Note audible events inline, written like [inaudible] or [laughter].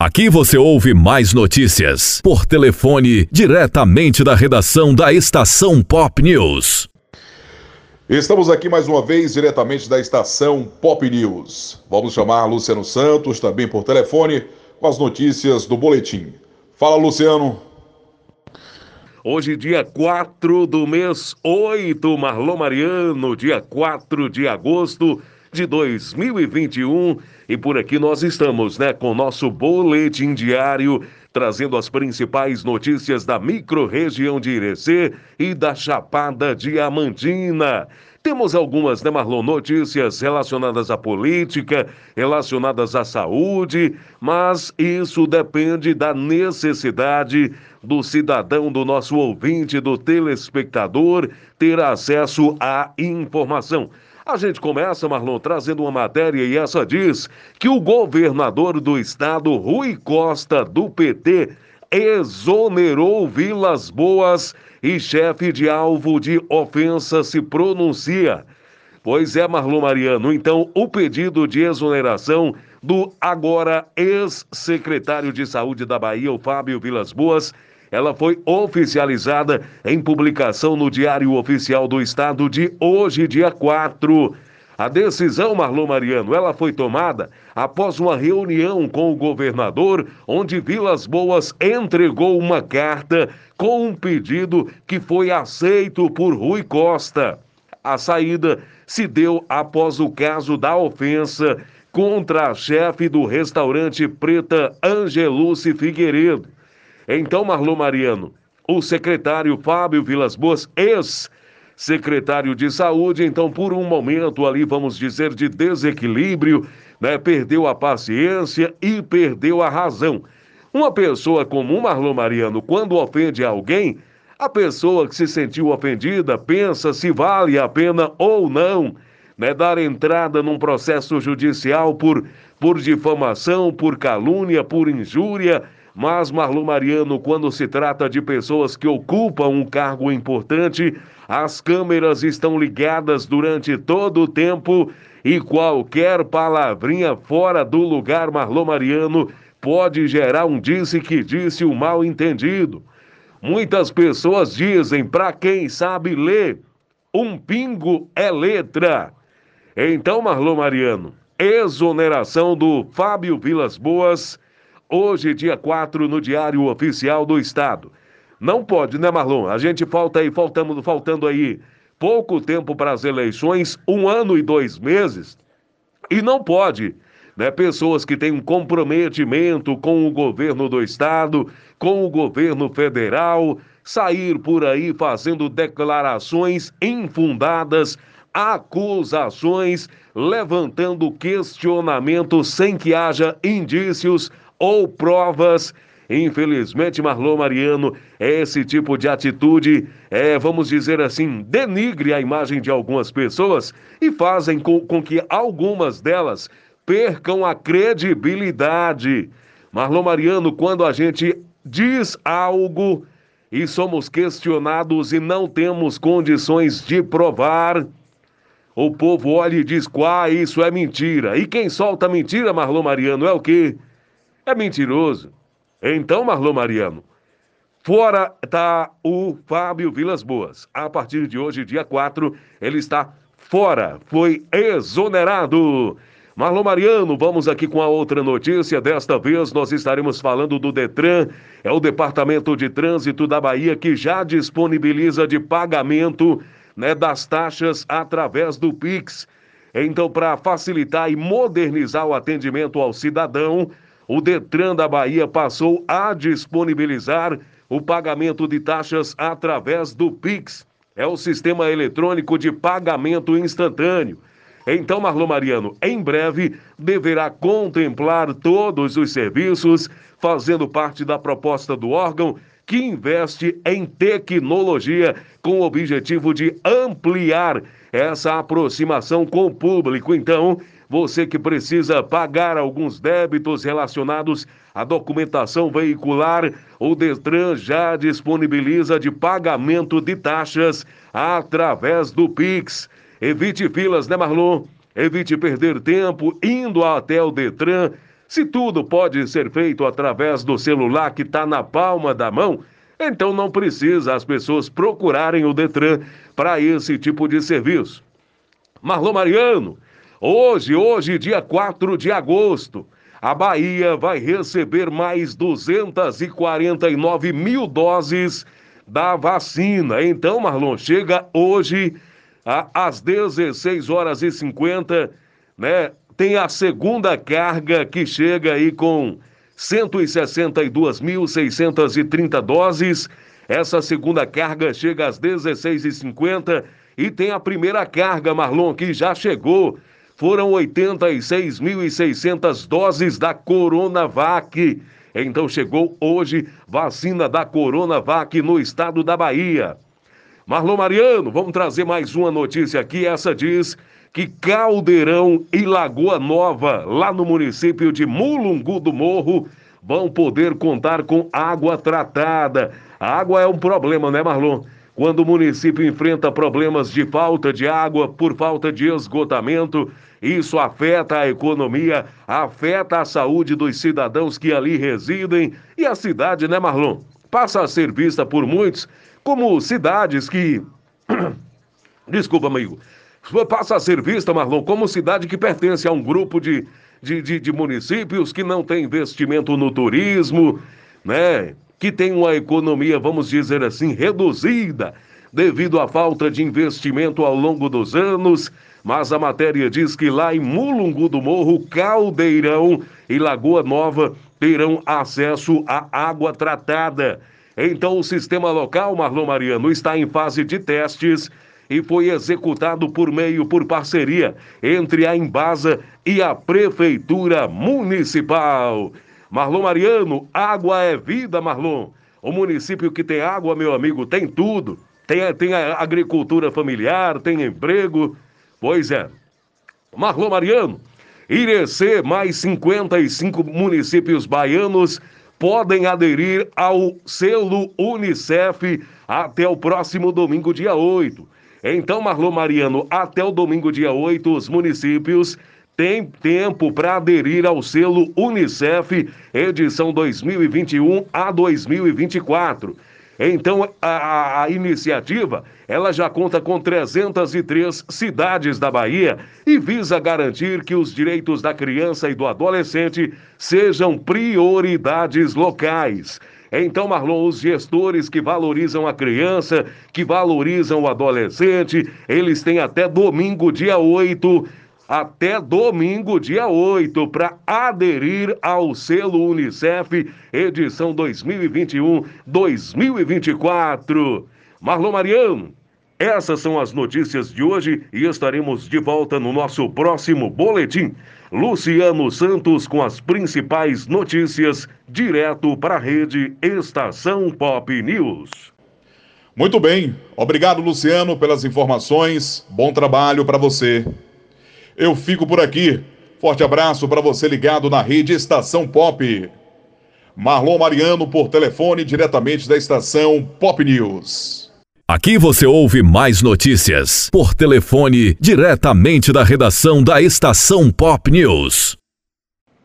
Aqui você ouve mais notícias por telefone diretamente da redação da Estação Pop News. Estamos aqui mais uma vez diretamente da Estação Pop News. Vamos chamar Luciano Santos também por telefone com as notícias do boletim. Fala, Luciano. Hoje, dia 4 do mês 8, Marlon Mariano, dia 4 de agosto de 2021. E por aqui nós estamos, né, com nosso boletim diário, trazendo as principais notícias da microrregião de Irecê e da Chapada Diamantina. Temos algumas, né, Marlon, notícias relacionadas à política, relacionadas à saúde, mas isso depende da necessidade do cidadão, do nosso ouvinte, do telespectador ter acesso à informação. A gente começa, Marlon, trazendo uma matéria e essa diz que o governador do estado, Rui Costa, do PT, exonerou Vilas Boas e chefe de alvo de ofensa se pronuncia. Pois é, Marlon Mariano, então o pedido de exoneração do agora ex-secretário de Saúde da Bahia, o Fábio Vilas Boas, ela foi oficializada em publicação no Diário Oficial do Estado de hoje, dia 4. A decisão, Marlon Mariano, ela foi tomada após uma reunião com o governador, onde Vilas Boas entregou uma carta com um pedido que foi aceito por Rui Costa. A saída se deu após o caso da ofensa contra a chefe do restaurante Preta Angeluce Figueiredo. Então, Marlon Mariano, o secretário Fábio Vilas Boas, ex-secretário de Saúde, então, por um momento ali, vamos dizer, de desequilíbrio, né, perdeu a paciência e perdeu a razão. Uma pessoa comum, Marlon Mariano, quando ofende alguém, a pessoa que se sentiu ofendida pensa se vale a pena ou não né, dar entrada num processo judicial por, por difamação, por calúnia, por injúria mas, Marlon Mariano, quando se trata de pessoas que ocupam um cargo importante, as câmeras estão ligadas durante todo o tempo e qualquer palavrinha fora do lugar, Marlon Mariano, pode gerar um disse que disse o um mal entendido. Muitas pessoas dizem, para quem sabe ler, um pingo é letra. Então, Marlon Mariano, exoneração do Fábio Vilas Boas Hoje, dia 4, no Diário Oficial do Estado. Não pode, né, Marlon? A gente falta aí, faltando, faltando aí pouco tempo para as eleições, um ano e dois meses, e não pode, né? Pessoas que têm um comprometimento com o governo do estado, com o governo federal, sair por aí fazendo declarações infundadas, acusações, levantando questionamentos sem que haja indícios ou provas. Infelizmente, Marlon Mariano, esse tipo de atitude é, vamos dizer assim, denigre a imagem de algumas pessoas e fazem com, com que algumas delas percam a credibilidade. Marlon Mariano, quando a gente diz algo e somos questionados e não temos condições de provar, o povo olha e diz: "Quá, isso é mentira". E quem solta mentira, Marlon Mariano, é o quê? É mentiroso. Então, Marlon Mariano, fora está o Fábio Vilas Boas. A partir de hoje, dia 4, ele está fora, foi exonerado. Marlon Mariano, vamos aqui com a outra notícia. Desta vez nós estaremos falando do Detran, é o Departamento de Trânsito da Bahia que já disponibiliza de pagamento né, das taxas através do Pix. Então, para facilitar e modernizar o atendimento ao cidadão, o Detran da Bahia passou a disponibilizar o pagamento de taxas através do Pix. É o sistema eletrônico de pagamento instantâneo. Então, Marlon Mariano, em breve deverá contemplar todos os serviços, fazendo parte da proposta do órgão que investe em tecnologia com o objetivo de ampliar essa aproximação com o público. Então, você que precisa pagar alguns débitos relacionados à documentação veicular, o Detran já disponibiliza de pagamento de taxas através do Pix. Evite filas, né, Marlon? Evite perder tempo indo até o Detran. Se tudo pode ser feito através do celular que está na palma da mão, então não precisa as pessoas procurarem o Detran para esse tipo de serviço. Marlon Mariano, hoje, hoje, dia 4 de agosto, a Bahia vai receber mais 249 mil doses da vacina. Então, Marlon, chega hoje às 16 horas e 50, né? Tem a segunda carga que chega aí com 162.630 doses. Essa segunda carga chega às 16h50 e tem a primeira carga, Marlon, que já chegou. Foram 86.600 doses da Coronavac. Então chegou hoje vacina da Coronavac no estado da Bahia. Marlon Mariano, vamos trazer mais uma notícia aqui. Essa diz que Caldeirão e Lagoa Nova, lá no município de Mulungu do Morro, vão poder contar com água tratada. A água é um problema, né, Marlon? Quando o município enfrenta problemas de falta de água por falta de esgotamento, isso afeta a economia, afeta a saúde dos cidadãos que ali residem e a cidade, né, Marlon? Passa a ser vista por muitos como cidades que. [coughs] Desculpa, amigo passa a ser vista, Marlon, como cidade que pertence a um grupo de, de, de, de municípios que não tem investimento no turismo, né? Que tem uma economia, vamos dizer assim, reduzida devido à falta de investimento ao longo dos anos. Mas a matéria diz que lá em Mulungu do Morro, Caldeirão e Lagoa Nova terão acesso à água tratada. Então, o sistema local, Marlon Mariano, está em fase de testes e foi executado por meio por parceria entre a Embasa e a Prefeitura Municipal. Marlon Mariano, água é vida, Marlon. O município que tem água, meu amigo, tem tudo. Tem, tem agricultura familiar, tem emprego. Pois é. Marlon Mariano, Irecê, mais 55 municípios baianos podem aderir ao selo Unicef até o próximo domingo, dia 8. Então, Marlon Mariano, até o domingo, dia 8, os municípios têm tempo para aderir ao selo Unicef, edição 2021 a 2024. Então, a, a, iniciativa, ela já conta com 303 cidades da Bahia e visa garantir que os direitos da criança e do adolescente sejam prioridades locais. Então, Marlon, os gestores que valorizam a criança, que valorizam o adolescente, eles têm até domingo, dia 8, até domingo, dia 8, para aderir ao selo Unicef, edição 2021-2024. Marlon Mariano, essas são as notícias de hoje e estaremos de volta no nosso próximo boletim. Luciano Santos com as principais notícias, direto para a rede Estação Pop News. Muito bem, obrigado Luciano pelas informações, bom trabalho para você. Eu fico por aqui, forte abraço para você ligado na rede Estação Pop. Marlon Mariano por telefone diretamente da estação Pop News. Aqui você ouve mais notícias por telefone diretamente da redação da estação Pop News.